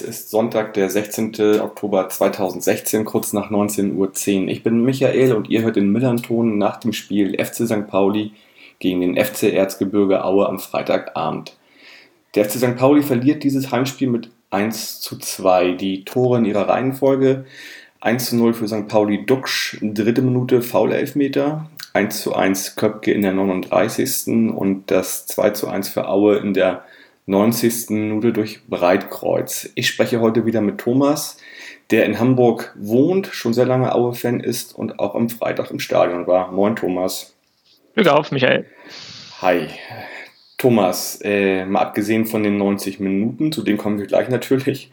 ist Sonntag, der 16. Oktober 2016, kurz nach 19.10 Uhr. Ich bin Michael und ihr hört den Millanton nach dem Spiel FC St. Pauli gegen den FC Erzgebirge Aue am Freitagabend. Der FC St. Pauli verliert dieses Heimspiel mit 1 zu 2. Die Tore in ihrer Reihenfolge 1 zu 0 für St. Pauli Duxch, dritte Minute Foul-Elfmeter, 1 zu 1 Köpke in der 39. und das 2 zu 1 für Aue in der 90. Minute durch Breitkreuz. Ich spreche heute wieder mit Thomas, der in Hamburg wohnt, schon sehr lange Aue-Fan ist und auch am Freitag im Stadion war. Moin Thomas. Glück auf, Michael. Hi. Thomas, äh, mal abgesehen von den 90 Minuten, zu denen kommen wir gleich natürlich,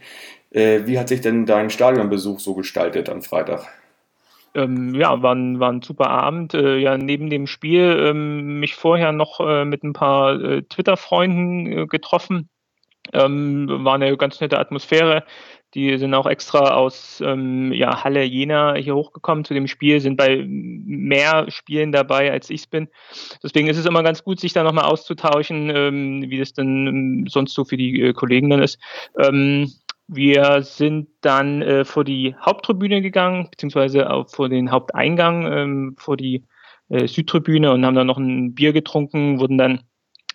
äh, wie hat sich denn dein Stadionbesuch so gestaltet am Freitag? Ähm, ja, war ein, war ein super Abend. Äh, ja, neben dem Spiel ähm, mich vorher noch äh, mit ein paar äh, Twitter-Freunden äh, getroffen. Ähm, war eine ganz nette Atmosphäre. Die sind auch extra aus ähm, ja, Halle Jena hier hochgekommen zu dem Spiel, sind bei mehr Spielen dabei, als ich es bin. Deswegen ist es immer ganz gut, sich da nochmal auszutauschen, ähm, wie das denn ähm, sonst so für die äh, Kollegen dann ist. Ähm, wir sind dann äh, vor die Haupttribüne gegangen, beziehungsweise auch vor den Haupteingang, ähm, vor die äh, Südtribüne und haben dann noch ein Bier getrunken, wurden dann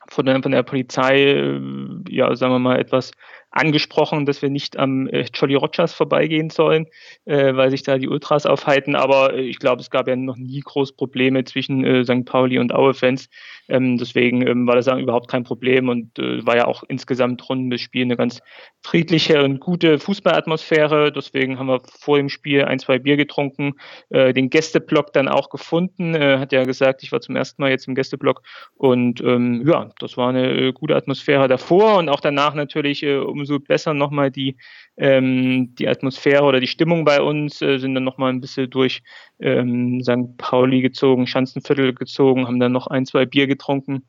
von der, von der Polizei, äh, ja, sagen wir mal, etwas angesprochen, dass wir nicht am äh, Jolly Rogers vorbeigehen sollen, äh, weil sich da die Ultras aufhalten. Aber äh, ich glaube, es gab ja noch nie groß Probleme zwischen äh, St. Pauli und Aue-Fans. Ähm, deswegen ähm, war das ja überhaupt kein Problem und äh, war ja auch insgesamt rund um das Spiel eine ganz friedliche und gute Fußballatmosphäre. Deswegen haben wir vor dem Spiel ein, zwei Bier getrunken, äh, den Gästeblock dann auch gefunden. Äh, hat ja gesagt, ich war zum ersten Mal jetzt im Gästeblock und ähm, ja, das war eine äh, gute Atmosphäre davor und auch danach natürlich äh, umso besser nochmal die ähm, die Atmosphäre oder die Stimmung bei uns, äh, sind dann nochmal ein bisschen durch ähm, St. Pauli gezogen, Schanzenviertel gezogen, haben dann noch ein, zwei Bier getrunken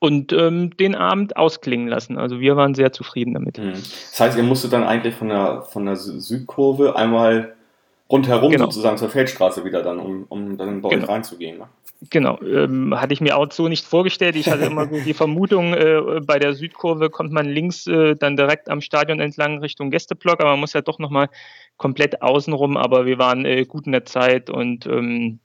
und ähm, den Abend ausklingen lassen. Also wir waren sehr zufrieden damit. Mhm. Das heißt, ihr musstet dann eigentlich von der, von der Südkurve einmal rundherum genau. sozusagen zur Feldstraße wieder dann, um, um dann bei genau. euch reinzugehen. Ne? Genau, ähm, hatte ich mir auch so nicht vorgestellt. Ich hatte immer die Vermutung, äh, bei der Südkurve kommt man links äh, dann direkt am Stadion entlang Richtung Gästeblock, aber man muss ja doch nochmal komplett außenrum. Aber wir waren äh, gut in der Zeit und ähm,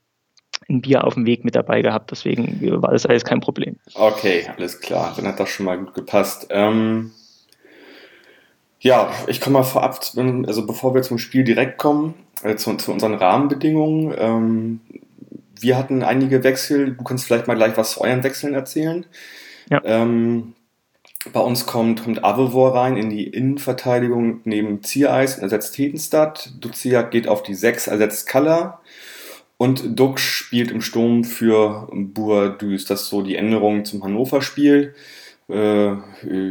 ein Bier auf dem Weg mit dabei gehabt. Deswegen war das alles kein Problem. Okay, alles klar. Dann hat das schon mal gut gepasst. Ähm, ja, ich komme mal vorab, also bevor wir zum Spiel direkt kommen, äh, zu, zu, unseren Rahmenbedingungen. Wir hatten einige Wechsel. Du kannst vielleicht mal gleich was zu euren Wechseln erzählen. Ja. Ähm, bei uns kommt, kommt Avevor rein in die Innenverteidigung neben Ziereis und ersetzt Hedenstadt. Duziak geht auf die 6, ersetzt Kalla. Und Dux spielt im Sturm für Bourdus. Das ist so die Änderung zum Hannover-Spiel. Äh,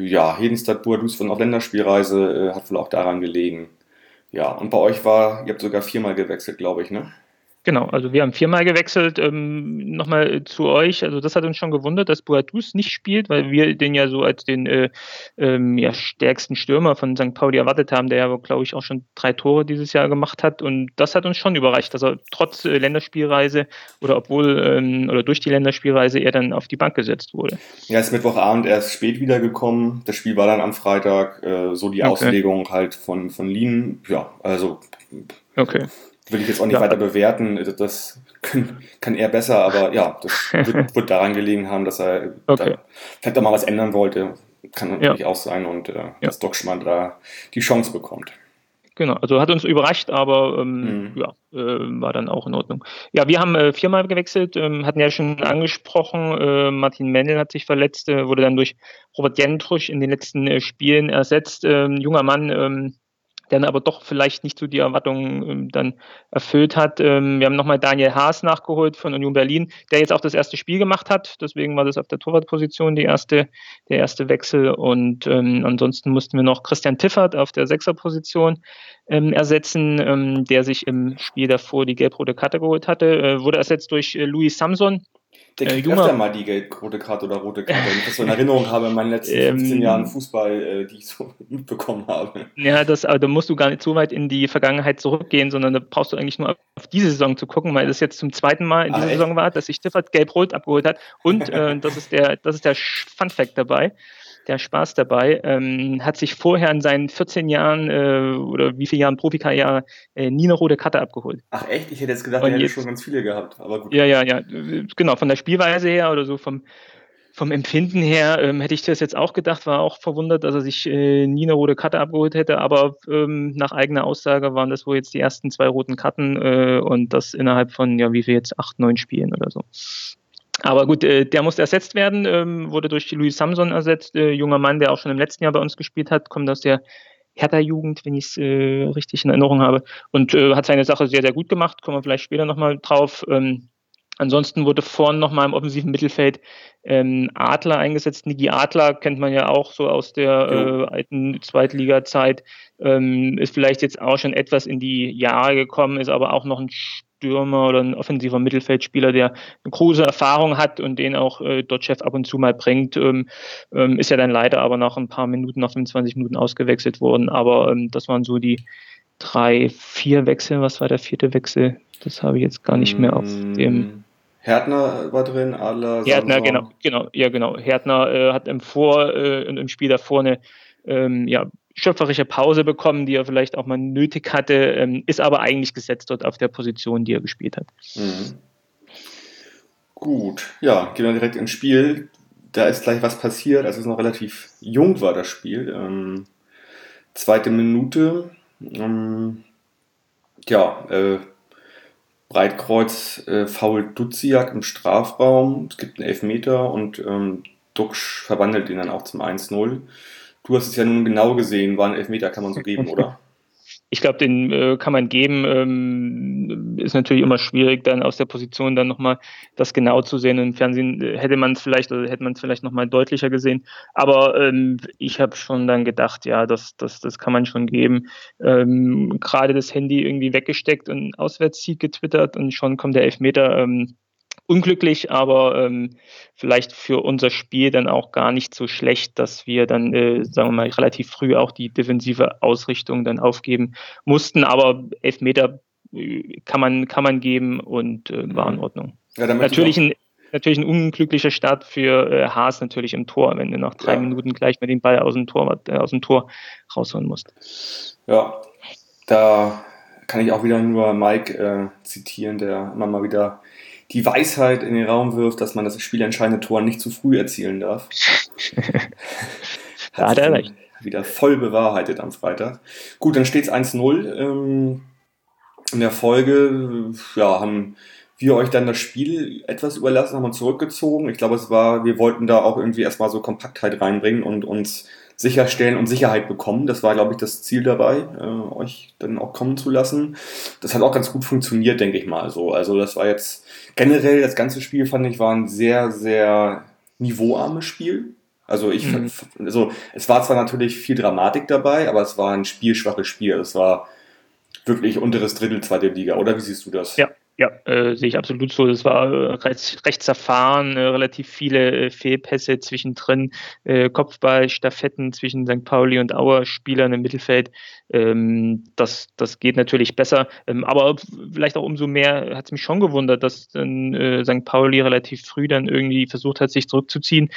ja, Hedenstadt Bourdus von auf Länderspielreise äh, hat wohl auch daran gelegen. Ja, und bei euch war, ihr habt sogar viermal gewechselt, glaube ich, ne? Genau, also wir haben viermal gewechselt. Ähm, Nochmal zu euch, also das hat uns schon gewundert, dass Boadus nicht spielt, weil wir den ja so als den äh, ähm, ja, stärksten Stürmer von St. Pauli erwartet haben, der ja, glaube ich, auch schon drei Tore dieses Jahr gemacht hat. Und das hat uns schon überreicht, dass er trotz äh, Länderspielreise oder obwohl ähm, oder durch die Länderspielreise er dann auf die Bank gesetzt wurde. Ja, ist Mittwochabend erst spät wiedergekommen. Das Spiel war dann am Freitag, äh, so die okay. Auslegung halt von, von Lien. Ja, also. Okay will ich jetzt auch nicht ja. weiter bewerten. Das kann, kann, er besser, aber ja, das wird, wird daran gelegen haben, dass er okay. da vielleicht auch mal was ändern wollte. Kann natürlich ja. auch sein und äh, ja. dass Dockschmann da die Chance bekommt. Genau, also hat uns überrascht, aber ähm, mhm. ja, äh, war dann auch in Ordnung. Ja, wir haben äh, viermal gewechselt, ähm, hatten ja schon angesprochen, äh, Martin Mendel hat sich verletzt, äh, wurde dann durch Robert Jentrusch in den letzten äh, Spielen ersetzt. Ähm, junger Mann, ähm, dann aber doch vielleicht nicht so die Erwartungen ähm, dann erfüllt hat. Ähm, wir haben nochmal Daniel Haas nachgeholt von Union Berlin, der jetzt auch das erste Spiel gemacht hat. Deswegen war das auf der Torwartposition die erste, der erste Wechsel. Und ähm, ansonsten mussten wir noch Christian Tiffert auf der Sechserposition ähm, ersetzen, ähm, der sich im Spiel davor die gelb-rote Karte geholt hatte. Äh, wurde ersetzt durch äh, Louis Samson Der kriegt äh, öfter mal die gelb-rote Karte oder rote Karte, wenn ich das so in Erinnerung habe in meinen letzten 15 ähm, Jahren Fußball, äh, die ich so mitbekommen habe. Ja, das, aber da musst du gar nicht so weit in die Vergangenheit zurückgehen, sondern da brauchst du eigentlich nur auf diese Saison zu gucken, weil das jetzt zum zweiten Mal in dieser ah, Saison war, dass sich Tiffert gelb-rot abgeholt hat. Und äh, das ist der, das ist der Fun-Fact dabei der Spaß dabei. Ähm, hat sich vorher in seinen 14 Jahren äh, oder wie viele Jahren Profikarriere äh, nie eine rote Karte abgeholt. Ach echt? Ich hätte jetzt gedacht, er hätte schon ganz viele gehabt. Aber gut. Ja, ja, ja. Genau, von der Spielweise her oder so vom, vom Empfinden her ähm, hätte ich das jetzt auch gedacht, war auch verwundert, dass er sich äh, nie eine rote Karte abgeholt hätte, aber ähm, nach eigener Aussage waren das wohl jetzt die ersten zwei roten Karten äh, und das innerhalb von, ja, wie viel jetzt, acht, neun Spielen oder so. Aber gut, äh, der musste ersetzt werden, ähm, wurde durch Louis Samson ersetzt, äh, junger Mann, der auch schon im letzten Jahr bei uns gespielt hat, kommt aus der Hertha-Jugend, wenn ich es äh, richtig in Erinnerung habe, und äh, hat seine Sache sehr, sehr gut gemacht, kommen wir vielleicht später nochmal drauf. Ähm, ansonsten wurde vorne nochmal im offensiven Mittelfeld ähm, Adler eingesetzt. Niki Adler kennt man ja auch so aus der äh, alten Zweitliga-Zeit, ähm, ist vielleicht jetzt auch schon etwas in die Jahre gekommen, ist aber auch noch ein Stürmer oder ein offensiver Mittelfeldspieler, der eine große Erfahrung hat und den auch äh, Dotchev ab und zu mal bringt, ähm, ähm, ist ja dann leider aber nach ein paar Minuten, nach 25 Minuten ausgewechselt worden. Aber ähm, das waren so die drei, vier Wechsel. Was war der vierte Wechsel? Das habe ich jetzt gar nicht mehr auf mm, dem. Härtner war drin, Adler. Härtner, genau, genau, ja genau. Härtner äh, hat im Vor, äh, im Spiel da vorne ähm, ja, schöpferische Pause bekommen, die er vielleicht auch mal nötig hatte, ähm, ist aber eigentlich gesetzt dort auf der Position, die er gespielt hat. Mhm. Gut, ja, gehen wir direkt ins Spiel. Da ist gleich was passiert, als es noch relativ jung war, das Spiel. Ähm, zweite Minute. Ähm, ja, äh, Breitkreuz äh, fault Duziak im Strafraum. Es gibt einen Elfmeter und ähm, Duxch verwandelt ihn dann auch zum 1-0. Du hast es ja nun genau gesehen, war ein Elfmeter, kann man so geben, oder? Ich glaube, den äh, kann man geben. Ähm, ist natürlich immer schwierig, dann aus der Position dann nochmal das genau zu sehen. Im Fernsehen äh, hätte man es vielleicht oder hätte man es vielleicht nochmal deutlicher gesehen. Aber ähm, ich habe schon dann gedacht, ja, das, das, das kann man schon geben. Ähm, Gerade das Handy irgendwie weggesteckt und Auswärtssieg getwittert und schon kommt der Elfmeter. Unglücklich, aber ähm, vielleicht für unser Spiel dann auch gar nicht so schlecht, dass wir dann, äh, sagen wir mal, relativ früh auch die defensive Ausrichtung dann aufgeben mussten. Aber Elfmeter äh, kann man, kann man geben und äh, war in mhm. Ordnung. Ja, natürlich, ein, natürlich ein unglücklicher Start für äh, Haas natürlich im Tor, wenn du nach drei ja. Minuten gleich mit dem Ball aus dem Tor, äh, aus dem Tor rausholen musst. Ja, da kann ich auch wieder nur Mike äh, zitieren, der immer mal wieder die Weisheit in den Raum wirft, dass man das spielentscheidende Tor nicht zu früh erzielen darf. hat, hat er recht. Wieder voll bewahrheitet am Freitag. Gut, dann steht es 1-0. Ähm, in der Folge ja, haben wir euch dann das Spiel etwas überlassen, haben uns zurückgezogen. Ich glaube, es war, wir wollten da auch irgendwie erstmal so Kompaktheit reinbringen und uns sicherstellen und Sicherheit bekommen. Das war, glaube ich, das Ziel dabei, äh, euch dann auch kommen zu lassen. Das hat auch ganz gut funktioniert, denke ich mal. So, also das war jetzt generell das ganze Spiel fand ich war ein sehr, sehr niveauarmes Spiel. Also ich, mhm. also es war zwar natürlich viel Dramatik dabei, aber es war ein spielschwaches Spiel. Es war wirklich unteres Drittel zweite Liga, oder wie siehst du das? Ja, ja, äh, sehe ich absolut so. Es war äh, recht, recht zerfahren, äh, relativ viele äh, Fehlpässe zwischendrin, äh, Kopfball, Staffetten zwischen St. Pauli und Auer Spielern im Mittelfeld. Ähm, das, das geht natürlich besser. Ähm, aber vielleicht auch umso mehr hat es mich schon gewundert, dass dann äh, St. Pauli relativ früh dann irgendwie versucht hat, sich zurückzuziehen.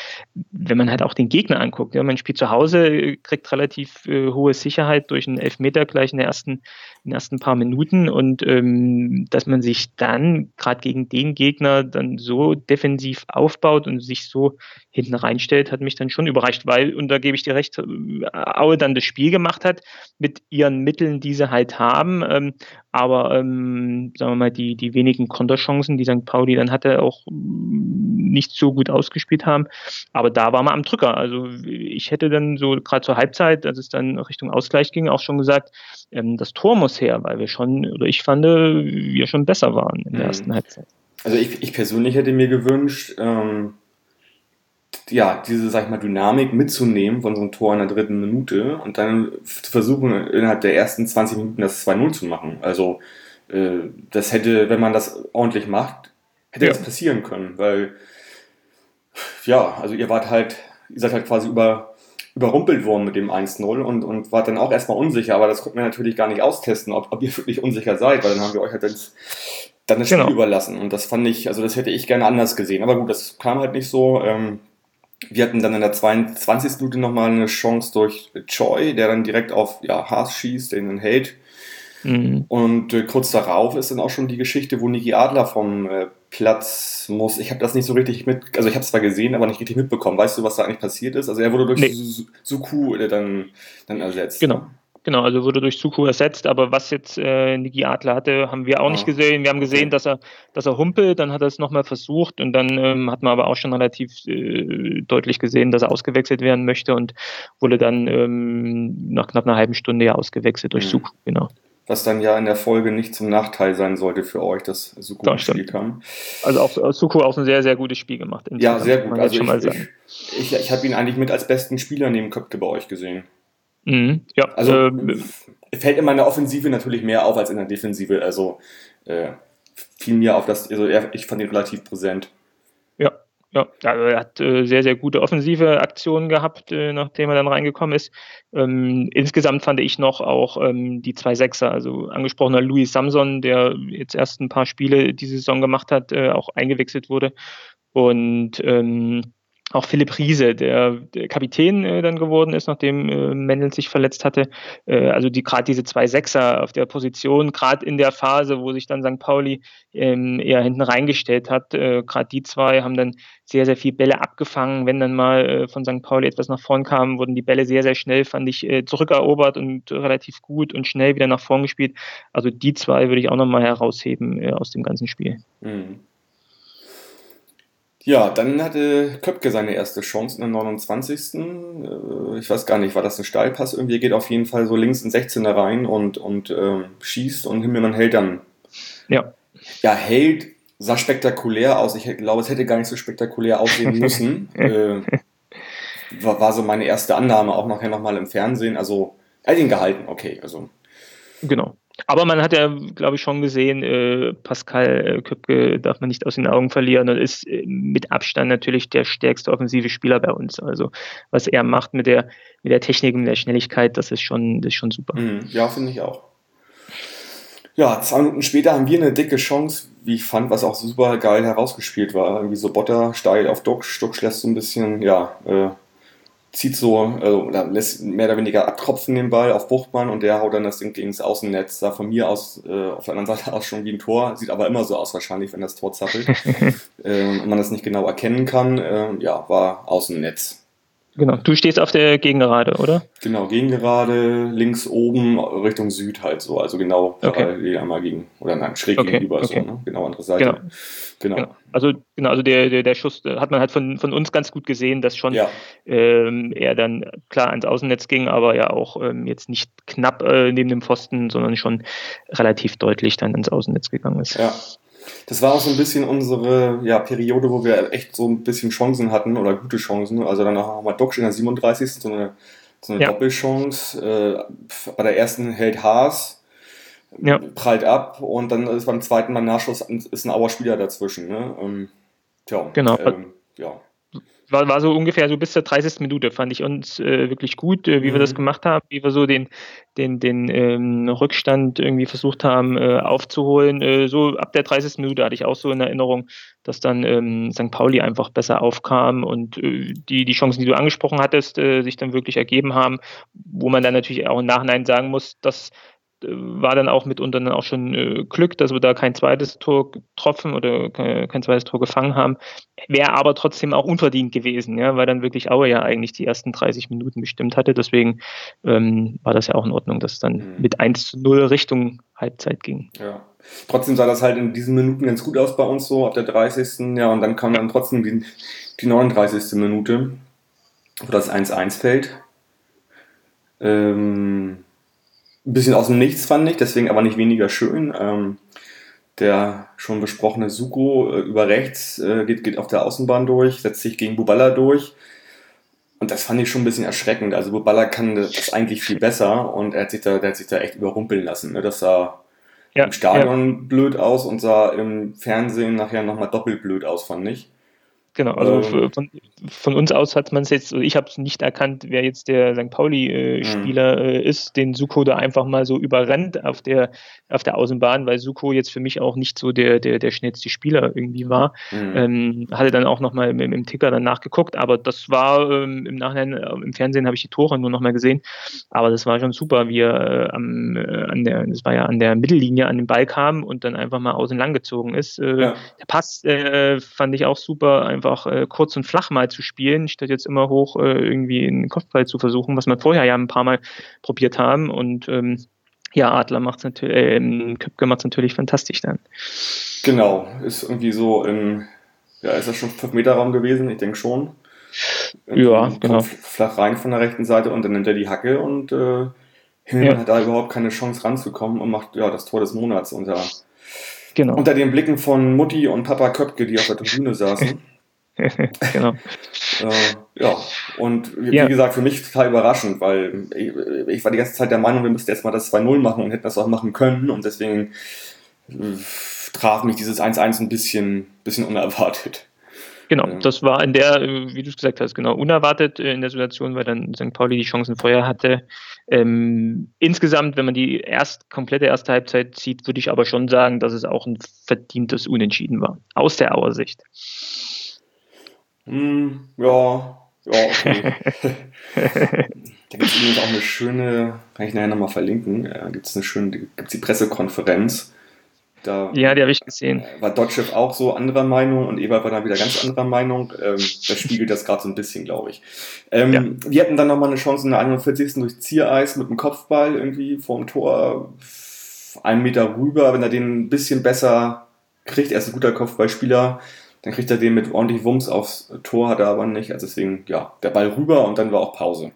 Wenn man halt auch den Gegner anguckt. Ja, man spielt zu Hause, äh, kriegt relativ hohe Sicherheit durch einen Elfmeter gleich in, der ersten, den ersten paar Minuten und ähm, dass man sich dann gerade gegen den Gegner dann so defensiv aufbaut und sich so hinten reinstellt, hat mich dann schon überrascht, weil, und da gebe ich dir recht, äh, Aue dann das Spiel gemacht hat mit ihren Mitteln, die sie halt haben. Ähm, aber ähm, sagen wir mal, die, die wenigen Konterchancen, die St. Pauli dann hatte, auch nicht so gut ausgespielt haben. Aber da war man am Drücker. Also ich hätte dann so gerade zur Halbzeit, als es dann Richtung Ausgleich ging, auch schon gesagt, ähm, das Tor muss her, weil wir schon, oder ich fand, wir schon besser waren in der mhm. ersten Halbzeit. Also ich, ich persönlich hätte mir gewünscht, ähm, ja, diese, sag ich mal, Dynamik mitzunehmen von so einem Tor in der dritten Minute und dann zu versuchen, innerhalb der ersten 20 Minuten das 2-0 zu machen. Also, äh, das hätte, wenn man das ordentlich macht, hätte ja. das passieren können, weil, ja, also ihr wart halt, ihr seid halt quasi über, überrumpelt worden mit dem 1-0 und, und wart dann auch erstmal unsicher, aber das konnten wir natürlich gar nicht austesten, ob, ob ihr wirklich unsicher seid, weil dann haben wir euch halt ins, dann das Spiel genau. überlassen und das fand ich, also das hätte ich gerne anders gesehen, aber gut, das kam halt nicht so. Ähm, wir hatten dann in der 22. Minute nochmal eine Chance durch Choi, der dann direkt auf ja, Haas schießt, den dann hält. Mhm. Und äh, kurz darauf ist dann auch schon die Geschichte, wo Niki Adler vom äh, Platz muss. Ich habe das nicht so richtig mit, also ich habe es zwar gesehen, aber nicht richtig mitbekommen. Weißt du, was da eigentlich passiert ist? Also er wurde durch nee. Suku äh, dann, dann ersetzt. Genau. Genau, also wurde durch Suku ersetzt, aber was jetzt äh, Niki Adler hatte, haben wir auch ah. nicht gesehen. Wir haben gesehen, dass er, dass er humpelt, dann hat er es nochmal versucht und dann ähm, hat man aber auch schon relativ äh, deutlich gesehen, dass er ausgewechselt werden möchte und wurde dann ähm, nach knapp einer halben Stunde ja ausgewechselt durch mhm. Suku, genau was dann ja in der Folge nicht zum Nachteil sein sollte für euch, dass Suku das gespielt haben. Also auch Suku auch ein sehr, sehr gutes Spiel gemacht. Ja, sehr gut. Also ich, ich, ich, ich habe ihn eigentlich mit als besten Spieler neben Köpke bei euch gesehen. Mhm, ja, also ähm, fällt in meiner Offensive natürlich mehr auf als in der Defensive. Also äh, fiel mir auf, dass also ich fand ihn relativ präsent. Ja, ja, also er hat äh, sehr, sehr gute offensive Aktionen gehabt, äh, nachdem er dann reingekommen ist. Ähm, insgesamt fand ich noch auch ähm, die zwei Sechser, also angesprochener Louis Samson, der jetzt erst ein paar Spiele diese Saison gemacht hat, äh, auch eingewechselt wurde. Und ähm, auch Philipp Riese, der, der Kapitän äh, dann geworden ist, nachdem äh, Mendel sich verletzt hatte. Äh, also die gerade diese zwei Sechser auf der Position, gerade in der Phase, wo sich dann St. Pauli ähm, eher hinten reingestellt hat, äh, gerade die zwei haben dann sehr, sehr viel Bälle abgefangen. Wenn dann mal äh, von St. Pauli etwas nach vorn kam, wurden die Bälle sehr, sehr schnell, fand ich, äh, zurückerobert und relativ gut und schnell wieder nach vorn gespielt. Also die zwei würde ich auch nochmal herausheben äh, aus dem ganzen Spiel. Mhm. Ja, dann hatte Köpke seine erste Chance in der 29. Äh, ich weiß gar nicht, war das ein Steilpass? Irgendwie geht auf jeden Fall so links in 16er rein und, und äh, schießt und Himmelmann hält dann. Ja. Ja, hält, sah spektakulär aus. Ich glaube, es hätte gar nicht so spektakulär aussehen müssen. äh, war, war so meine erste Annahme, auch nachher nochmal im Fernsehen. Also, er hat ihn gehalten, okay. Also. Genau. Aber man hat ja, glaube ich, schon gesehen, äh, Pascal äh, Köpke darf man nicht aus den Augen verlieren und ist äh, mit Abstand natürlich der stärkste offensive Spieler bei uns. Also was er macht mit der, mit der Technik und der Schnelligkeit, das ist schon, das ist schon super. Mhm. Ja, finde ich auch. Ja, zwei Minuten später haben wir eine dicke Chance, wie ich fand, was auch super geil herausgespielt war. Irgendwie so Botter steil auf Duck, Stuck lässt so ein bisschen, ja, äh, zieht so, also, oder lässt mehr oder weniger abtropfen den Ball auf Buchtmann und der haut dann das Ding gegen das Außennetz. Sah von mir aus, äh, auf der anderen Seite aus schon wie ein Tor, sieht aber immer so aus wahrscheinlich, wenn das Tor zappelt äh, und man das nicht genau erkennen kann. Äh, ja, war Außennetz. Genau, du stehst auf der Gegengerade, oder? Genau, Gegengerade, links oben Richtung Süd halt so, also genau parallel okay. einmal gegen, oder nein, schräg okay. gegenüber okay. so, ne? genau andere Seite. Genau. Genau. genau. Also, genau, also der, der, der Schuss hat man halt von, von uns ganz gut gesehen, dass schon ja. ähm, er dann klar ans Außennetz ging, aber ja auch ähm, jetzt nicht knapp äh, neben dem Pfosten, sondern schon relativ deutlich dann ins Außennetz gegangen ist. Ja. Das war auch so ein bisschen unsere ja, Periode, wo wir echt so ein bisschen Chancen hatten oder gute Chancen. Also dann auch mal Dock in der 37. so eine, so eine ja. Doppelchance. Äh, bei der ersten hält Haas, ja. prallt ab und dann ist beim zweiten Mal Nachschuss ist ein Auer Spieler dazwischen. Ne? Ähm, tja, genau. Ähm, ja war, war so ungefähr so bis zur 30. Minute, fand ich uns äh, wirklich gut, äh, wie mhm. wir das mhm. gemacht haben, wie wir so den, den, den ähm, Rückstand irgendwie versucht haben äh, aufzuholen. Äh, so ab der 30. Minute hatte ich auch so in Erinnerung, dass dann ähm, St. Pauli einfach besser aufkam und äh, die, die Chancen, die du angesprochen hattest, äh, sich dann wirklich ergeben haben, wo man dann natürlich auch im Nachhinein sagen muss, dass war dann auch mitunter dann auch schon äh, Glück, dass wir da kein zweites Tor getroffen oder kein, kein zweites Tor gefangen haben. Wäre aber trotzdem auch unverdient gewesen, ja, weil dann wirklich Aue ja eigentlich die ersten 30 Minuten bestimmt hatte. Deswegen ähm, war das ja auch in Ordnung, dass es dann mhm. mit 1 zu 0 Richtung Halbzeit ging. Ja. Trotzdem sah das halt in diesen Minuten ganz gut aus bei uns so, ab der 30. Ja, und dann kam dann trotzdem die, die 39. Minute, wo das 1-1 fällt. Ähm, ein bisschen aus dem Nichts fand ich, deswegen aber nicht weniger schön. Ähm, der schon besprochene Suko äh, über rechts äh, geht, geht auf der Außenbahn durch, setzt sich gegen Buballa durch. Und das fand ich schon ein bisschen erschreckend. Also Buballa kann das eigentlich viel besser und er hat sich da, der hat sich da echt überrumpeln lassen. Ne? Das sah, ja, im Stadion ja. blöd aus und sah im Fernsehen nachher nochmal doppelt blöd aus, fand ich. Genau, also ähm, von, von, uns aus hat man es jetzt, also ich habe es nicht erkannt, wer jetzt der St. Pauli-Spieler äh, äh, ist, den Suko da einfach mal so überrennt auf der, auf der Außenbahn, weil Suko jetzt für mich auch nicht so der, der, der schnellste Spieler irgendwie war. Mhm. Ähm, hatte dann auch nochmal im, im Ticker dann nachgeguckt, aber das war ähm, im Nachhinein, äh, im Fernsehen habe ich die Tore nur nochmal gesehen, aber das war schon super, wie er äh, am, äh, an der, das war ja an der Mittellinie an den Ball kam und dann einfach mal außen lang gezogen ist. Äh, ja. Der Pass fand ich auch super, einfach einfach äh, kurz und flach mal zu spielen, statt jetzt immer hoch äh, irgendwie einen Kopfball zu versuchen, was wir vorher ja ein paar Mal probiert haben. Und ähm, ja, Adler macht es natürlich, äh, Köpke macht es natürlich fantastisch dann. Genau, ist irgendwie so im, ja, ist das schon 5-Meter-Raum gewesen? Ich denke schon. Irgendwie ja, genau. Flach rein von der rechten Seite und dann nimmt er die Hacke und äh, ja. hat da überhaupt keine Chance ranzukommen und macht ja das Tor des Monats unter, genau. unter den Blicken von Mutti und Papa Köpke, die auf der Tribüne saßen. genau. äh, ja, und wie, ja. gesagt, für mich total überraschend, weil ich, ich, war die ganze Zeit der Meinung, wir müssten jetzt mal das 2-0 machen und hätten das auch machen können und deswegen äh, traf mich dieses 1-1 ein bisschen, bisschen unerwartet. Genau, das war in der, wie du es gesagt hast, genau unerwartet in der Situation, weil dann St. Pauli die Chancen vorher hatte. Ähm, insgesamt, wenn man die erst komplette erste Halbzeit sieht, würde ich aber schon sagen, dass es auch ein verdientes Unentschieden war, aus der Auer Sicht. Hm, ja, ja, okay. da gibt es übrigens auch eine schöne, kann ich nachher nochmal verlinken, da gibt es eine schöne, gibt die Pressekonferenz. Da ja, die habe ich gesehen. War Dotchev auch so anderer Meinung und Ebert war dann wieder ganz anderer Meinung. Ähm, das spiegelt das gerade so ein bisschen, glaube ich. Ähm, ja. Wir hatten dann nochmal eine Chance in der 41. durch Ziereis mit dem Kopfball irgendwie vorm Tor, einen Meter rüber. Wenn er den ein bisschen besser kriegt, er ist ein guter Kopfballspieler, dann kriegt er den mit ordentlich Wumms aufs Tor, hat er aber nicht. Also deswegen, ja, der Ball rüber und dann war auch Pause.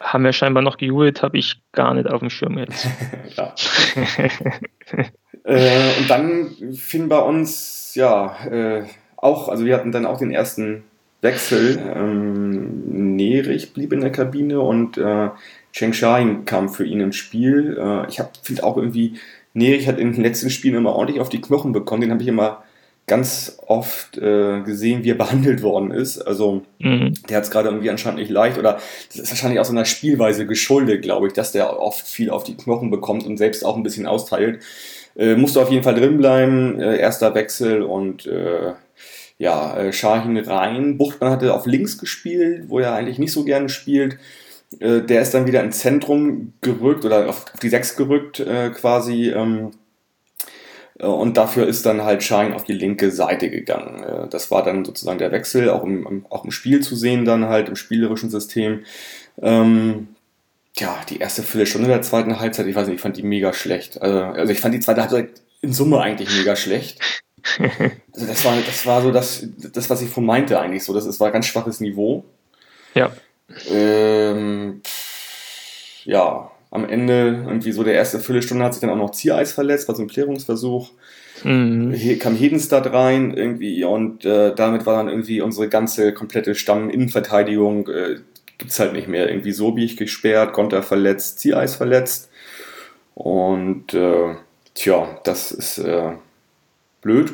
Haben wir scheinbar noch gejubelt, habe ich gar nicht auf dem Schirm jetzt. ja. äh, und dann fing bei uns, ja, äh, auch, also wir hatten dann auch den ersten Wechsel. Ähm, Nerich blieb in der Kabine und äh, Cheng Shain kam für ihn ins Spiel. Äh, ich finde auch irgendwie, Nerich hat in den letzten Spielen immer ordentlich auf die Knochen bekommen. Den habe ich immer ganz oft äh, gesehen, wie er behandelt worden ist. Also mhm. der hat es gerade irgendwie anscheinend nicht leicht oder das ist wahrscheinlich auch so einer Spielweise geschuldet, glaube ich, dass der oft viel auf die Knochen bekommt und selbst auch ein bisschen austeilt. Äh, musste auf jeden Fall drin bleiben, äh, erster Wechsel und äh, ja, äh, Shahin rein. Buchtmann hatte auf links gespielt, wo er eigentlich nicht so gerne spielt. Äh, der ist dann wieder ins Zentrum gerückt oder auf, auf die Sechs gerückt äh, quasi. Ähm, äh, und dafür ist dann halt Shine auf die linke Seite gegangen. Äh, das war dann sozusagen der Wechsel, auch im, auch im Spiel zu sehen, dann halt im spielerischen System. Ähm, ja, die erste Viertelstunde der zweiten Halbzeit, ich weiß nicht, ich fand die mega schlecht. Also, also ich fand die zweite Halbzeit in Summe eigentlich mega schlecht. Also das war, das war so das, das, was ich von meinte eigentlich so. Das, das war ganz schwaches Niveau. Ja. Ähm, ja, am Ende, irgendwie so der erste Viertelstunde, hat sich dann auch noch Ziereis verletzt, war so ein Klärungsversuch. Mhm. Hier kam Hedenstadt rein irgendwie und äh, damit war dann irgendwie unsere ganze komplette Stamm-Innenverteidigung äh, gibt's halt nicht mehr. Irgendwie Sobich gesperrt, Konter verletzt, Ziereis verletzt und äh, tja, das ist äh, blöd.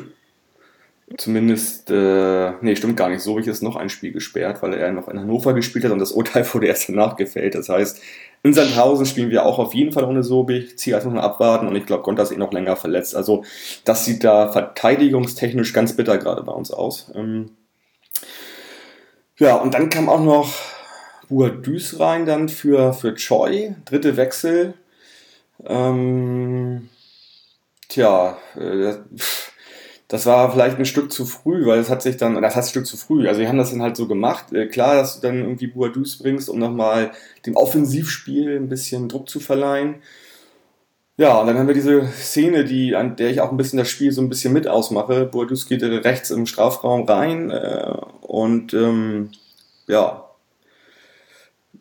Zumindest, äh, nee, stimmt gar nicht. Sobich ist noch ein Spiel gesperrt, weil er noch in Hannover gespielt hat und das Urteil wurde erst danach gefällt. Das heißt, in Sandhausen spielen wir auch auf jeden Fall ohne Sobich. Ziel muss man abwarten und ich glaube, Gonta ist eh noch länger verletzt. Also das sieht da verteidigungstechnisch ganz bitter gerade bei uns aus. Ähm ja, und dann kam auch noch Buadus rein dann für, für Choi. Dritte Wechsel. Ähm, tja, äh, das war vielleicht ein Stück zu früh, weil es hat sich dann, das heißt ein Stück zu früh, also wir haben das dann halt so gemacht. Äh, klar, dass du dann irgendwie Boadus bringst, um nochmal dem Offensivspiel ein bisschen Druck zu verleihen. Ja, und dann haben wir diese Szene, die, an der ich auch ein bisschen das Spiel so ein bisschen mit ausmache. Boadus geht rechts im Strafraum rein äh, und ähm, ja,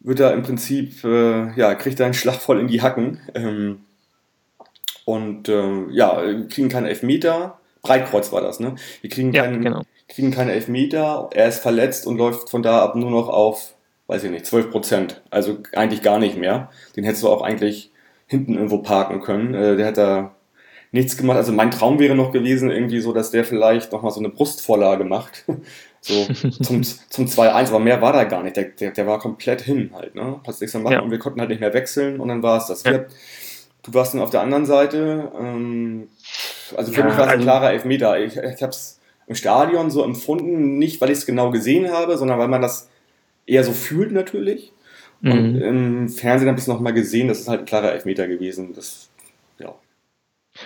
wird da im Prinzip, äh, ja, kriegt er einen Schlag voll in die Hacken. Ähm, und ähm, ja, kriegen keinen Elfmeter Breitkreuz war das, ne? Wir kriegen keinen, ja, genau. kriegen keine Elfmeter, er ist verletzt und läuft von da ab nur noch auf, weiß ich nicht, 12 Prozent. Also eigentlich gar nicht mehr. Den hättest du auch eigentlich hinten irgendwo parken können. Äh, der hat da nichts gemacht. Also mein Traum wäre noch gewesen, irgendwie so, dass der vielleicht nochmal so eine Brustvorlage macht. So zum, zum 2-1, aber mehr war da gar nicht. Der, der, der war komplett hin halt, ne? Hast nichts mehr machen ja. und wir konnten halt nicht mehr wechseln und dann war es das. Ja. Du warst dann auf der anderen Seite. Ähm, also für ja, mich war es ein also, klarer Elfmeter. Ich, ich habe es im Stadion so empfunden, nicht weil ich es genau gesehen habe, sondern weil man das eher so fühlt natürlich. Und mhm. im Fernsehen habe ich es nochmal gesehen, das ist halt ein klarer Elfmeter gewesen. Das, ja.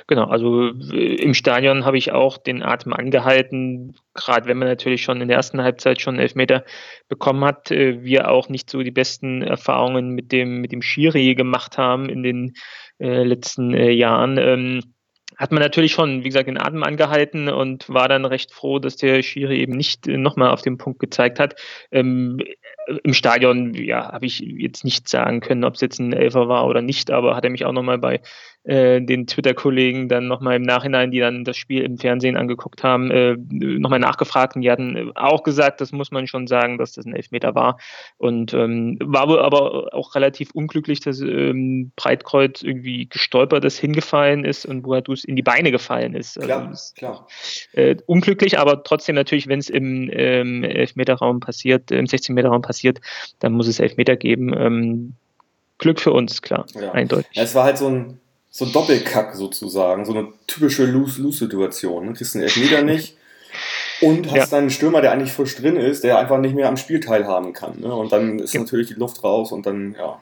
Genau, also äh, im Stadion habe ich auch den Atem angehalten, gerade wenn man natürlich schon in der ersten Halbzeit schon Elfmeter bekommen hat, äh, wir auch nicht so die besten Erfahrungen mit dem, mit dem Schiri gemacht haben in den äh, letzten äh, Jahren. Ähm, hat man natürlich schon, wie gesagt, den Atem angehalten und war dann recht froh, dass der Schiri eben nicht äh, nochmal auf den Punkt gezeigt hat. Ähm, Im Stadion, ja, habe ich jetzt nicht sagen können, ob es jetzt ein Elfer war oder nicht, aber hat er mich auch nochmal bei äh, den Twitter-Kollegen dann nochmal im Nachhinein, die dann das Spiel im Fernsehen angeguckt haben, äh, nochmal nachgefragt und die hatten auch gesagt, das muss man schon sagen, dass das ein Elfmeter war. Und ähm, war wohl aber auch relativ unglücklich, dass ähm, Breitkreuz irgendwie gestolpert ist, hingefallen ist und Boadus in die Beine gefallen ist. Also klar, ist, klar. Äh, unglücklich, aber trotzdem natürlich, wenn es im ähm, Elfmeterraum passiert, im 16-Meter-Raum passiert, dann muss es Elfmeter geben. Ähm, Glück für uns, klar, ja. eindeutig. Ja, es war halt so ein so ein Doppelkack sozusagen, so eine typische Lose-Lose-Situation. Ne? Kriegst den Elfmeter nicht und hast ja. dann einen Stürmer, der eigentlich frisch drin ist, der einfach nicht mehr am Spiel teilhaben kann. Ne? Und dann ist natürlich die Luft raus und dann, ja.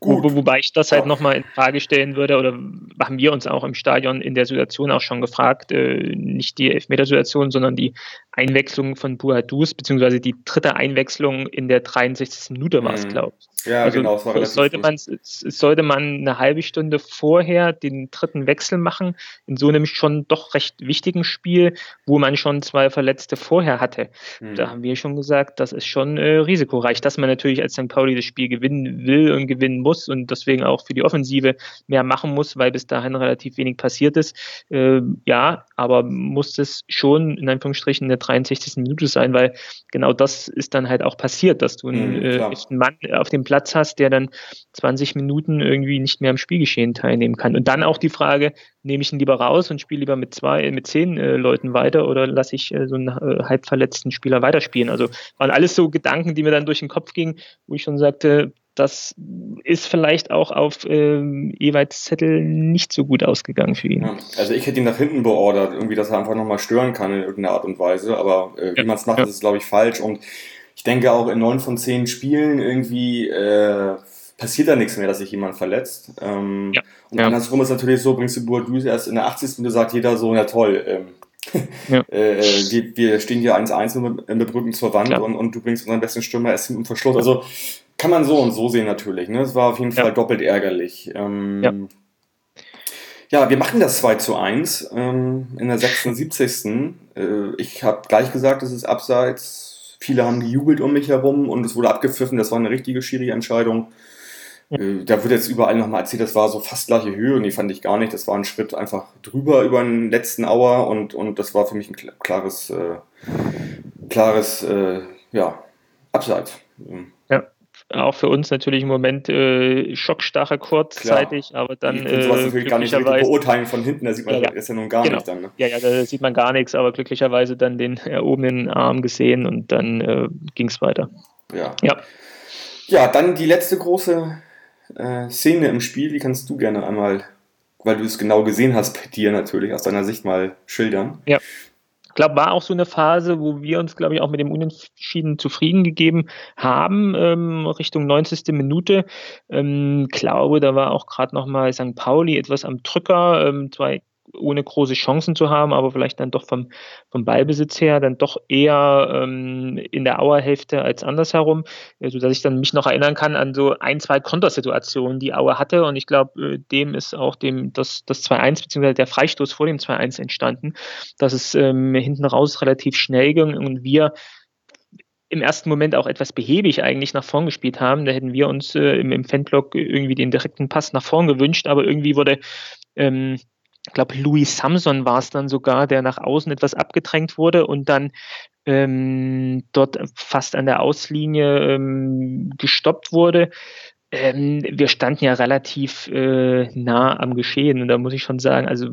Gut. Wo, wobei ich das halt ja. nochmal in Frage stellen würde, oder haben wir uns auch im Stadion in der Situation auch schon gefragt, äh, nicht die Elfmetersituation, sondern die Einwechslung von Buadus, beziehungsweise die dritte Einwechslung in der 63. Minute war es, mhm. glaube ich. Ja, also, genau. Es sollte, man, sollte man eine halbe Stunde vorher den dritten Wechsel machen, in so einem schon doch recht wichtigen Spiel, wo man schon zwei Verletzte vorher hatte. Mhm. Da haben wir schon gesagt, das ist schon äh, risikoreich, dass man natürlich als St. Pauli das Spiel gewinnen will und gewinnen muss und deswegen auch für die Offensive mehr machen muss, weil bis dahin relativ wenig passiert ist. Äh, ja, aber muss es schon in Anführungsstrichen eine 63. Minute sein, weil genau das ist dann halt auch passiert, dass du einen, mhm, äh, einen Mann auf dem Platz hast, der dann 20 Minuten irgendwie nicht mehr am Spielgeschehen teilnehmen kann. Und dann auch die Frage, nehme ich ihn lieber raus und spiele lieber mit zwei, mit zehn äh, Leuten weiter oder lasse ich äh, so einen äh, halbverletzten Spieler weiterspielen? Also waren alles so Gedanken, die mir dann durch den Kopf gingen, wo ich schon sagte, das ist vielleicht auch auf ähm, Ewalds Zettel nicht so gut ausgegangen für ihn. Ja, also ich hätte ihn nach hinten beordert, irgendwie, dass er einfach nochmal stören kann in irgendeiner Art und Weise, aber äh, ja, wie man es macht, ja. ist glaube ich falsch und ich denke auch in neun von zehn Spielen irgendwie äh, passiert da nichts mehr, dass sich jemand verletzt. Ähm, ja. Und ja. andersrum ist natürlich so, bringst du Bourdou erst in der 80. Minute, sagt jeder so, na toll, ähm, ja. äh, wir, wir stehen hier 1-1 mit, mit Brücken zur Wand und, und, du bringst unseren besten Stürmer erst hinten Verschluss. Also kann man so und so sehen natürlich. Ne? Es war auf jeden Fall doppelt ärgerlich. Ähm, ja. Ja, wir machen das 2 zu 1 ähm, in der 76. Äh, ich habe gleich gesagt, es ist abseits. Viele haben gejubelt um mich herum und es wurde abgepfiffen. Das war eine richtige Schiri-Entscheidung. Äh, da wird jetzt überall nochmal erzählt, das war so fast gleiche Höhe und die fand ich gar nicht. Das war ein Schritt einfach drüber über den letzten Auer und, und das war für mich ein klares, äh, klares äh, ja, Abseits. Ähm, auch für uns natürlich im Moment äh, Schockstarre kurzzeitig, Klar. aber dann. Ich kann sowas äh, natürlich gar nicht beurteilen von hinten, da sieht man ja, ja. ja nun gar genau. nicht dann. Ne? Ja, ja, da sieht man gar nichts, aber glücklicherweise dann den erhobenen Arm gesehen und dann äh, ging es weiter. Ja. ja. Ja, dann die letzte große äh, Szene im Spiel, die kannst du gerne einmal, weil du es genau gesehen hast, bei dir natürlich, aus deiner Sicht mal schildern. Ja glaube, war auch so eine Phase, wo wir uns, glaube ich, auch mit dem Unentschieden zufrieden gegeben haben, ähm, Richtung 90. Minute. Ähm, glaube, da war auch gerade nochmal St. Pauli etwas am Drücker, ähm, zwei ohne große Chancen zu haben, aber vielleicht dann doch vom, vom Ballbesitz her dann doch eher ähm, in der Auerhälfte als andersherum, äh, sodass ich dann mich noch erinnern kann an so ein, zwei Kontersituationen, die Auer hatte und ich glaube, äh, dem ist auch dem das, das 2-1 beziehungsweise der Freistoß vor dem 2-1 entstanden, dass es ähm, hinten raus relativ schnell ging und wir im ersten Moment auch etwas behäbig eigentlich nach vorn gespielt haben. Da hätten wir uns äh, im, im Fanblock irgendwie den direkten Pass nach vorn gewünscht, aber irgendwie wurde ähm, ich glaube, Louis Samson war es dann sogar, der nach außen etwas abgedrängt wurde und dann ähm, dort fast an der Auslinie ähm, gestoppt wurde. Ähm, wir standen ja relativ äh, nah am Geschehen und da muss ich schon sagen, also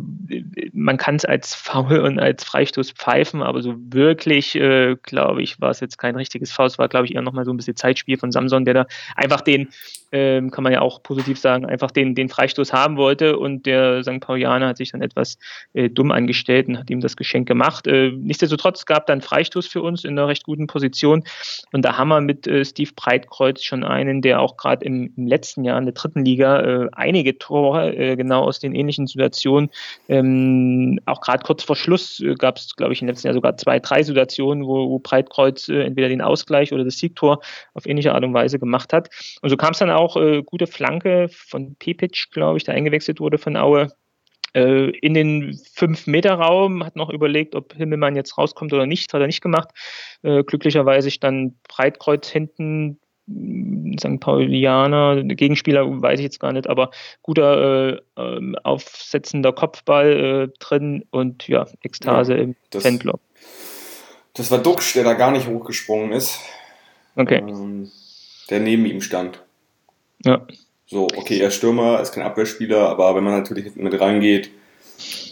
man kann es als Foul und als Freistoß pfeifen, aber so wirklich, äh, glaube ich, war es jetzt kein richtiges Foul. Es war, glaube ich, eher nochmal so ein bisschen Zeitspiel von Samson, der da einfach den, ähm, kann man ja auch positiv sagen, einfach den, den Freistoß haben wollte und der St. Paulianer hat sich dann etwas äh, dumm angestellt und hat ihm das Geschenk gemacht. Äh, nichtsdestotrotz gab dann Freistoß für uns in einer recht guten Position und da haben wir mit äh, Steve Breitkreuz schon einen, der auch gerade im im, letzten Jahr in der dritten Liga äh, einige Tore äh, genau aus den ähnlichen Situationen. Ähm, auch gerade kurz vor Schluss äh, gab es, glaube ich, im letzten Jahr sogar zwei, drei Situationen, wo, wo Breitkreuz äh, entweder den Ausgleich oder das Siegtor auf ähnliche Art und Weise gemacht hat. Und so kam es dann auch äh, gute Flanke von Pepic, glaube ich, der eingewechselt wurde von Aue äh, in den 5-Meter-Raum, hat noch überlegt, ob Himmelmann jetzt rauskommt oder nicht, hat er nicht gemacht. Glücklicherweise stand Breitkreuz hinten, St. Paulianer, Gegenspieler weiß ich jetzt gar nicht, aber guter äh, ähm, aufsetzender Kopfball äh, drin und ja, Ekstase ja, im das, Fanblock. Das war Duxch, der da gar nicht hochgesprungen ist. Okay. Ähm, der neben ihm stand. Ja. So, okay, er ist Stürmer, ist kein Abwehrspieler, aber wenn man natürlich mit reingeht,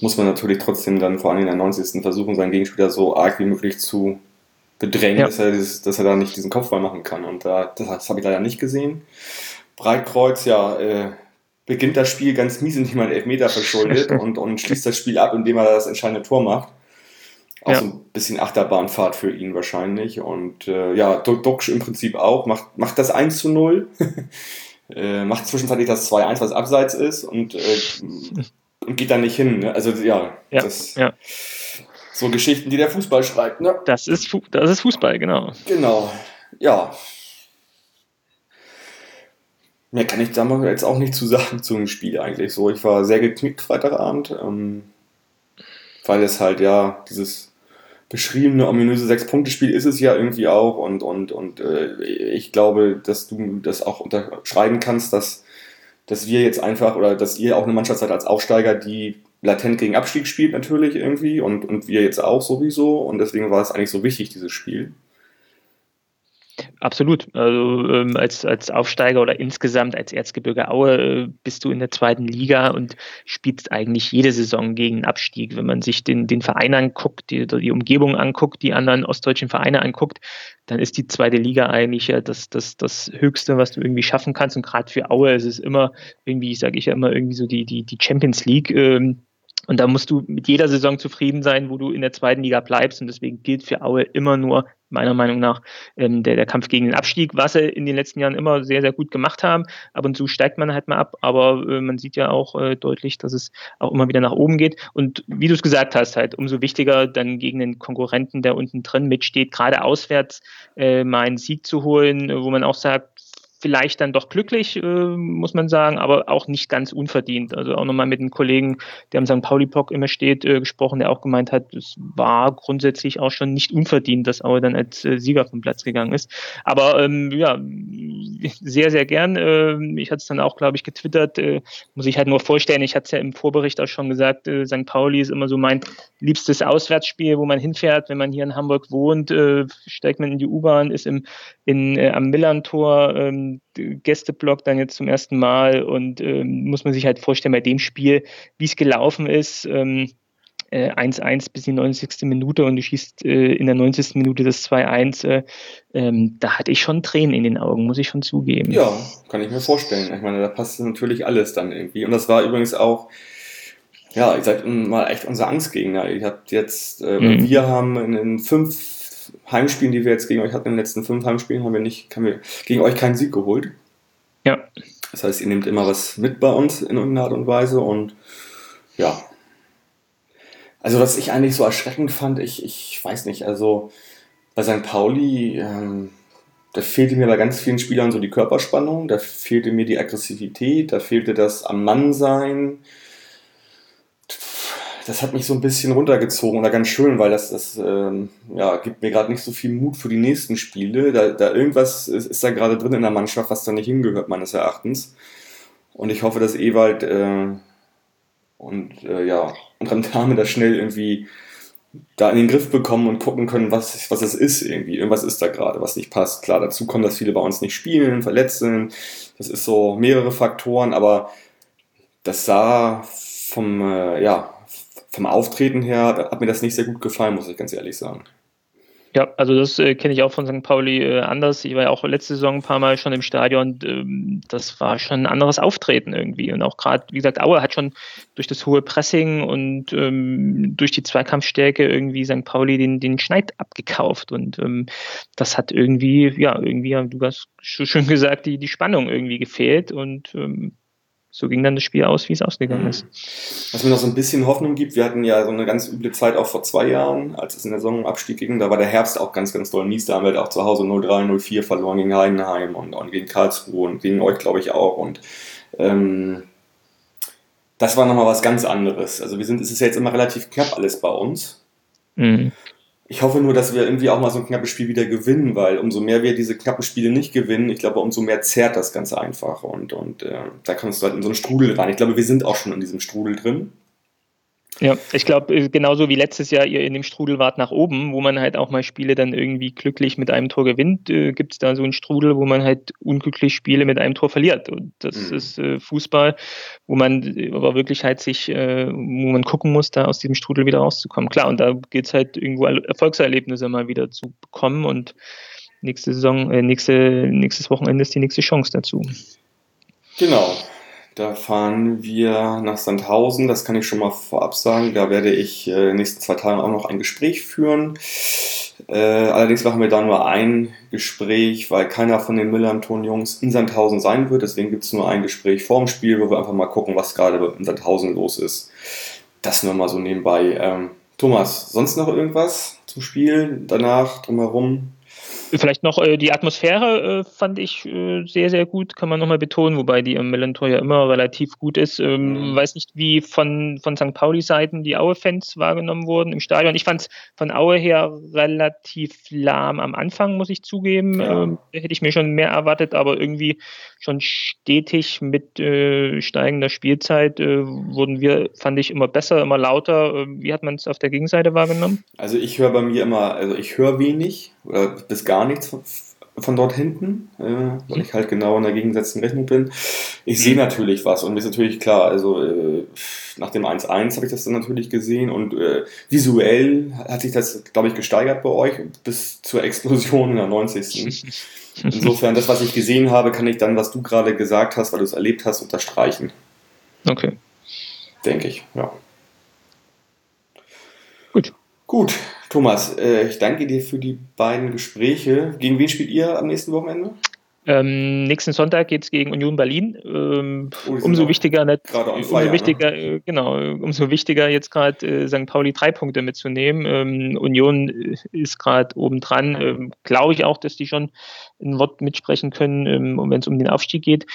muss man natürlich trotzdem dann vor allem in der 90. versuchen, seinen Gegenspieler so arg wie möglich zu bedrängt, ja. dass, er dieses, dass er da nicht diesen Kopfball machen kann. Und da, das, das habe ich leider nicht gesehen. Breitkreuz, ja, äh, beginnt das Spiel ganz mies, indem er Elfmeter verschuldet und, und schließt das Spiel ab, indem er das entscheidende Tor macht. Auch ja. so ein bisschen Achterbahnfahrt für ihn wahrscheinlich. Und äh, ja, Duxch im Prinzip auch, macht, macht das 1 zu 0. äh, macht zwischenzeitlich das 2-1, was abseits ist und, äh, und geht dann nicht hin. Ne? Also ja, ja, das, ja. So Geschichten, die der Fußball schreibt, ne? Das ist, das ist Fußball, genau. Genau, ja. Mehr kann ich da mal jetzt auch nicht zu sagen zu dem Spiel eigentlich so. Ich war sehr geknickt Freitagabend, ähm, weil es halt ja dieses beschriebene ominöse Sechs-Punkte-Spiel ist es ja irgendwie auch und, und, und äh, ich glaube, dass du das auch unterschreiben kannst, dass, dass wir jetzt einfach oder dass ihr auch eine Mannschaft seid als Aufsteiger, die latent gegen Abstieg spielt natürlich irgendwie und, und wir jetzt auch sowieso und deswegen war es eigentlich so wichtig, dieses Spiel. Absolut. Also ähm, als, als Aufsteiger oder insgesamt als Erzgebirge Aue äh, bist du in der zweiten Liga und spielst eigentlich jede Saison gegen Abstieg. Wenn man sich den, den Verein anguckt, die, die Umgebung anguckt, die anderen ostdeutschen Vereine anguckt, dann ist die zweite Liga eigentlich ja das, das, das Höchste, was du irgendwie schaffen kannst. Und gerade für Aue ist es immer irgendwie, sage ich ja immer, irgendwie so die, die, die Champions League. Ähm, und da musst du mit jeder Saison zufrieden sein, wo du in der zweiten Liga bleibst. Und deswegen gilt für Aue immer nur, meiner Meinung nach, ähm, der, der Kampf gegen den Abstieg, was sie in den letzten Jahren immer sehr, sehr gut gemacht haben. Ab und zu steigt man halt mal ab, aber äh, man sieht ja auch äh, deutlich, dass es auch immer wieder nach oben geht. Und wie du es gesagt hast, halt umso wichtiger, dann gegen den Konkurrenten, der unten drin mitsteht, gerade auswärts äh, mal einen Sieg zu holen, wo man auch sagt, vielleicht dann doch glücklich, äh, muss man sagen, aber auch nicht ganz unverdient. Also auch nochmal mit einem Kollegen, der am St. Pauli-Pock immer steht, äh, gesprochen, der auch gemeint hat, es war grundsätzlich auch schon nicht unverdient, dass Aue dann als äh, Sieger vom Platz gegangen ist. Aber ähm, ja, sehr, sehr gern. Ähm, ich hatte es dann auch, glaube ich, getwittert. Äh, muss ich halt nur vorstellen, ich hatte es ja im Vorbericht auch schon gesagt, äh, St. Pauli ist immer so mein liebstes Auswärtsspiel, wo man hinfährt, wenn man hier in Hamburg wohnt, äh, steigt man in die U-Bahn, ist im, in, am Millantor, ähm, Gästeblock dann jetzt zum ersten Mal und ähm, muss man sich halt vorstellen, bei dem Spiel, wie es gelaufen ist, ähm, 1-1 äh, bis die 90. Minute und du schießt äh, in der 90. Minute das 2-1, äh, ähm, da hatte ich schon Tränen in den Augen, muss ich schon zugeben. Ja, kann ich mir vorstellen. Ich meine, da passt natürlich alles dann irgendwie. Und das war übrigens auch, ja, ihr seid mal echt unser Angstgegner. Ihr habt jetzt, äh, mhm. wir haben in den fünf Heimspielen, die wir jetzt gegen euch hatten, in den letzten fünf Heimspielen, haben wir nicht, haben wir gegen euch keinen Sieg geholt. Ja. Das heißt, ihr nehmt immer was mit bei uns in irgendeiner Art und Weise und ja. Also, was ich eigentlich so erschreckend fand, ich, ich weiß nicht, also bei St. Pauli, ähm, da fehlte mir bei ganz vielen Spielern so die Körperspannung, da fehlte mir die Aggressivität, da fehlte das am Mann sein, das hat mich so ein bisschen runtergezogen oder ganz schön, weil das, das ähm, ja, gibt mir gerade nicht so viel Mut für die nächsten Spiele. Da, da irgendwas ist, ist da gerade drin in der Mannschaft, was da nicht hingehört, meines Erachtens. Und ich hoffe, dass Ewald äh, und äh, ja, und Rantame da schnell irgendwie da in den Griff bekommen und gucken können, was, was es ist irgendwie. Irgendwas ist da gerade, was nicht passt. Klar, dazu kommt, dass viele bei uns nicht spielen, verletzt sind. Das ist so mehrere Faktoren, aber das sah vom, äh, ja, vom Auftreten her, hat mir das nicht sehr gut gefallen, muss ich ganz ehrlich sagen. Ja, also das äh, kenne ich auch von St. Pauli äh, anders. Ich war ja auch letzte Saison ein paar Mal schon im Stadion. Ähm, das war schon ein anderes Auftreten irgendwie. Und auch gerade, wie gesagt, Aue hat schon durch das hohe Pressing und ähm, durch die Zweikampfstärke irgendwie St. Pauli den, den Schneid abgekauft. Und ähm, das hat irgendwie, ja, irgendwie, du hast schon gesagt, die, die Spannung irgendwie gefehlt. Und ähm, so ging dann das Spiel aus, wie es ausgegangen ist. Was mir noch so ein bisschen Hoffnung gibt, wir hatten ja so eine ganz üble Zeit auch vor zwei Jahren, als es in der Saisonabstieg ging, da war der Herbst auch ganz, ganz doll mies, da haben wir halt auch zu Hause 0-3, 0-4 verloren gegen Heidenheim und, und, gegen Karlsruhe und gegen euch, glaube ich, auch und ähm, das war nochmal was ganz anderes. Also wir sind, es ist ja jetzt immer relativ knapp alles bei uns. Mhm. Ich hoffe nur, dass wir irgendwie auch mal so ein knappes Spiel wieder gewinnen, weil umso mehr wir diese knappen Spiele nicht gewinnen, ich glaube, umso mehr zerrt das Ganze einfach. Und, und äh, da kommst du halt in so einen Strudel rein. Ich glaube, wir sind auch schon in diesem Strudel drin. Ja, ich glaube, äh, genauso wie letztes Jahr ihr in dem Strudel wart nach oben, wo man halt auch mal Spiele dann irgendwie glücklich mit einem Tor gewinnt, äh, gibt es da so einen Strudel, wo man halt unglücklich Spiele mit einem Tor verliert. Und das mhm. ist äh, Fußball, wo man äh, aber wirklich halt sich, äh, wo man gucken muss, da aus diesem Strudel wieder rauszukommen. Klar, und da geht es halt irgendwo Erfolgserlebnisse mal wieder zu bekommen und nächste Saison, äh, nächste, nächstes Wochenende ist die nächste Chance dazu. Genau. Da fahren wir nach Sandhausen, das kann ich schon mal vorab sagen. Da werde ich äh, in den nächsten zwei Tagen auch noch ein Gespräch führen. Äh, allerdings machen wir da nur ein Gespräch, weil keiner von den Müller-Ton-Jungs in Sandhausen sein wird. Deswegen gibt es nur ein Gespräch vorm Spiel, wo wir einfach mal gucken, was gerade in Sandhausen los ist. Das nur mal so nebenbei. Ähm, Thomas, sonst noch irgendwas zum Spiel, danach, drumherum? Vielleicht noch äh, die Atmosphäre äh, fand ich äh, sehr, sehr gut, kann man nochmal betonen, wobei die im Melantor ja immer relativ gut ist. Ähm, mhm. Weiß nicht, wie von, von St. Pauli-Seiten die Aue-Fans wahrgenommen wurden im Stadion. Ich fand es von Aue her relativ lahm am Anfang, muss ich zugeben. Ja. Ähm, hätte ich mir schon mehr erwartet, aber irgendwie schon stetig mit äh, steigender Spielzeit äh, wurden wir, fand ich, immer besser, immer lauter. Ähm, wie hat man es auf der Gegenseite wahrgenommen? Also ich höre bei mir immer, also ich höre wenig oder bis gar nichts von, von dort hinten, äh, weil mhm. ich halt genau in der gegensätzlichen Rechnung bin. Ich sehe mhm. natürlich was und mir ist natürlich klar, also äh, nach dem 1-1 habe ich das dann natürlich gesehen und äh, visuell hat sich das, glaube ich, gesteigert bei euch bis zur Explosion in der 90. Insofern, das, was ich gesehen habe, kann ich dann, was du gerade gesagt hast, weil du es erlebt hast, unterstreichen. Okay. Denke ich, ja. Gut. Gut, Thomas, äh, ich danke dir für die beiden Gespräche. Gegen wen spielt ihr am nächsten Wochenende? Ähm, nächsten Sonntag geht es gegen Union Berlin. Ähm, oh, umso wichtiger, nicht, umso Feier, wichtiger, ne? Genau, umso wichtiger jetzt gerade äh, St. Pauli drei Punkte mitzunehmen. Ähm, Union äh, ist gerade obendran. Ähm, Glaube ich auch, dass die schon ein Wort mitsprechen können, ähm, wenn es um den Aufstieg geht.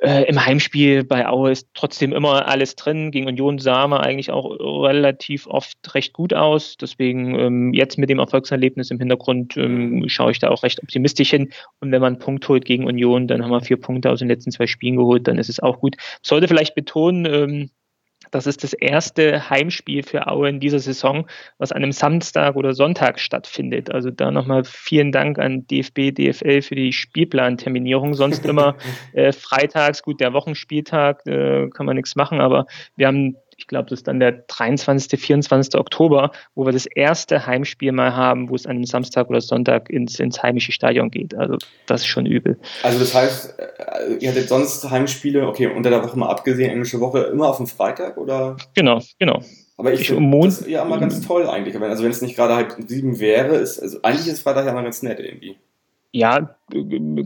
Äh, Im Heimspiel bei Aue ist trotzdem immer alles drin. Gegen Union sah man eigentlich auch relativ oft recht gut aus. Deswegen ähm, jetzt mit dem Erfolgserlebnis im Hintergrund ähm, schaue ich da auch recht optimistisch hin. Und wenn man einen Punkt holt gegen Union, dann haben wir vier Punkte aus den letzten zwei Spielen geholt, dann ist es auch gut. Sollte vielleicht betonen, ähm, das ist das erste Heimspiel für Aue in dieser Saison, was an einem Samstag oder Sonntag stattfindet. Also da nochmal vielen Dank an DFB, DFL für die Spielplanterminierung. Sonst immer äh, freitags, gut, der Wochenspieltag, äh, kann man nichts machen, aber wir haben ich glaube, das ist dann der 23., 24. Oktober, wo wir das erste Heimspiel mal haben, wo es an einem Samstag oder Sonntag ins, ins heimische Stadion geht. Also das ist schon übel. Also das heißt, äh, ihr hattet sonst Heimspiele, okay, unter der Woche mal abgesehen, englische Woche, immer auf dem Freitag oder? Genau, genau. Aber ich, ich finde das ja immer ganz toll eigentlich. Also wenn es nicht gerade halt sieben wäre, ist, also eigentlich ist Freitag ja immer ganz nett irgendwie. Ja,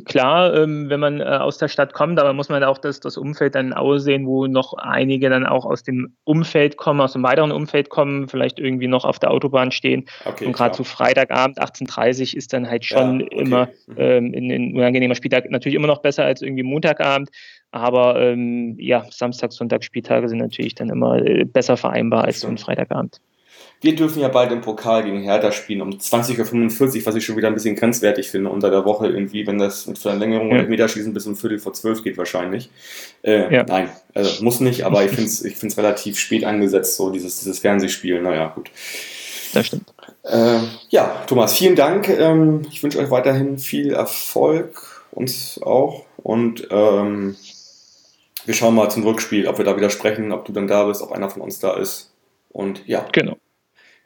klar, ähm, wenn man äh, aus der Stadt kommt, aber muss man auch das, das Umfeld dann aussehen, wo noch einige dann auch aus dem Umfeld kommen, aus dem weiteren Umfeld kommen, vielleicht irgendwie noch auf der Autobahn stehen. Okay, und gerade zu Freitagabend 18.30 Uhr ist dann halt schon ja, okay. immer mhm. ähm, in ein unangenehmer Spieltag natürlich immer noch besser als irgendwie Montagabend. Aber ähm, ja, Samstag, Sonntag, Spieltage sind natürlich dann immer äh, besser vereinbar als so ein Freitagabend. Wir dürfen ja bald im Pokal gegen Hertha spielen um 20.45 Uhr, was ich schon wieder ein bisschen grenzwertig finde unter der Woche irgendwie, wenn das mit Verlängerung ja. und Meterschießen bis um Viertel vor zwölf geht wahrscheinlich. Äh, ja. Nein, also muss nicht, aber ich finde es ich find's relativ spät angesetzt, so dieses, dieses Fernsehspiel. Naja, gut. das stimmt. Äh, ja, Thomas, vielen Dank. Ähm, ich wünsche euch weiterhin viel Erfolg, uns auch. Und ähm, wir schauen mal zum Rückspiel, ob wir da wieder sprechen, ob du dann da bist, ob einer von uns da ist. Und ja. Genau.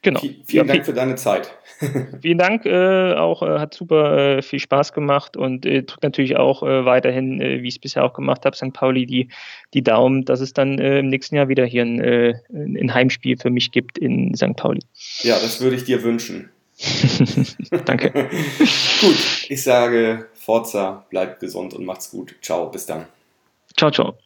Genau. Vielen ja, Dank für deine Zeit. vielen Dank, äh, auch äh, hat super äh, viel Spaß gemacht und äh, drückt natürlich auch äh, weiterhin, äh, wie ich es bisher auch gemacht habe, St. Pauli die, die Daumen, dass es dann im nächsten Jahr wieder hier ein, ein Heimspiel für mich gibt in St. Pauli. Ja, das würde ich dir wünschen. Danke. gut, ich sage Forza, bleibt gesund und macht's gut. Ciao, bis dann. Ciao, ciao.